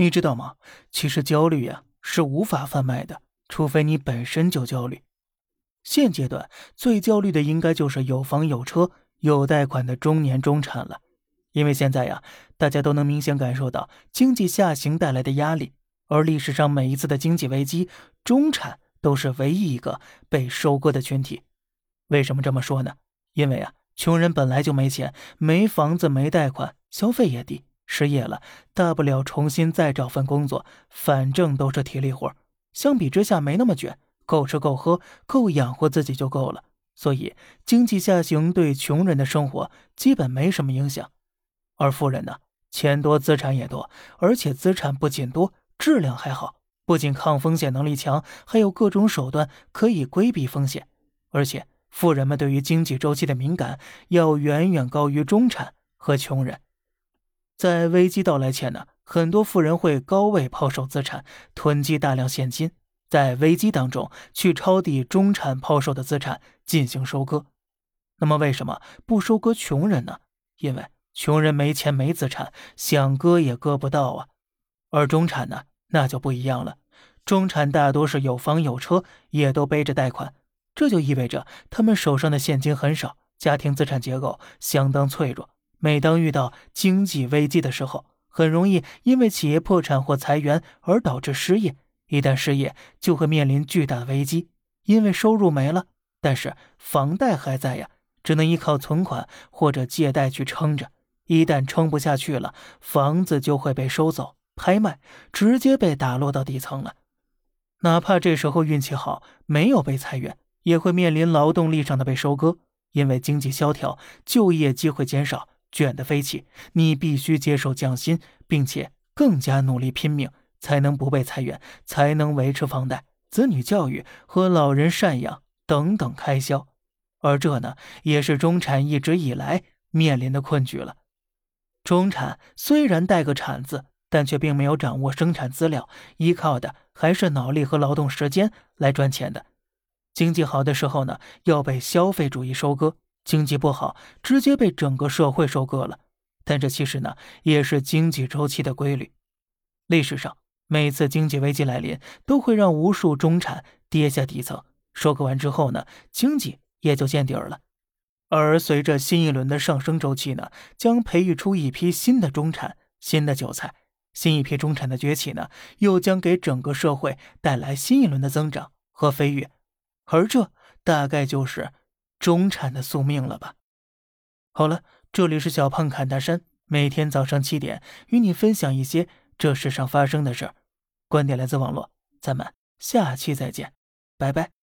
你知道吗？其实焦虑呀是无法贩卖的，除非你本身就焦虑。现阶段最焦虑的应该就是有房有车有贷款的中年中产了，因为现在呀，大家都能明显感受到经济下行带来的压力，而历史上每一次的经济危机，中产都是唯一一个被收割的群体。为什么这么说呢？因为啊，穷人本来就没钱，没房子，没贷款，消费也低。失业了，大不了重新再找份工作，反正都是体力活。相比之下，没那么卷，够吃够喝，够养活自己就够了。所以，经济下行对穷人的生活基本没什么影响。而富人呢，钱多，资产也多，而且资产不仅多，质量还好，不仅抗风险能力强，还有各种手段可以规避风险。而且，富人们对于经济周期的敏感要远远高于中产和穷人。在危机到来前呢，很多富人会高位抛售资产，囤积大量现金，在危机当中去抄底中产抛售的资产进行收割。那么为什么不收割穷人呢？因为穷人没钱没资产，想割也割不到啊。而中产呢，那就不一样了。中产大多是有房有车，也都背着贷款，这就意味着他们手上的现金很少，家庭资产结构相当脆弱。每当遇到经济危机的时候，很容易因为企业破产或裁员而导致失业。一旦失业，就会面临巨大的危机，因为收入没了，但是房贷还在呀，只能依靠存款或者借贷去撑着。一旦撑不下去了，房子就会被收走、拍卖，直接被打落到底层了。哪怕这时候运气好，没有被裁员，也会面临劳动力上的被收割，因为经济萧条，就业机会减少。卷得飞起，你必须接受降薪，并且更加努力拼命，才能不被裁员，才能维持房贷、子女教育和老人赡养等等开销。而这呢，也是中产一直以来面临的困局了。中产虽然带个“产”字，但却并没有掌握生产资料，依靠的还是脑力和劳动时间来赚钱的。经济好的时候呢，要被消费主义收割。经济不好，直接被整个社会收割了。但这其实呢，也是经济周期的规律。历史上每次经济危机来临，都会让无数中产跌下底层。收割完之后呢，经济也就见底儿了。而随着新一轮的上升周期呢，将培育出一批新的中产、新的韭菜。新一批中产的崛起呢，又将给整个社会带来新一轮的增长和飞跃。而这大概就是。中产的宿命了吧？好了，这里是小胖侃大山，每天早上七点与你分享一些这世上发生的事儿。观点来自网络，咱们下期再见，拜拜。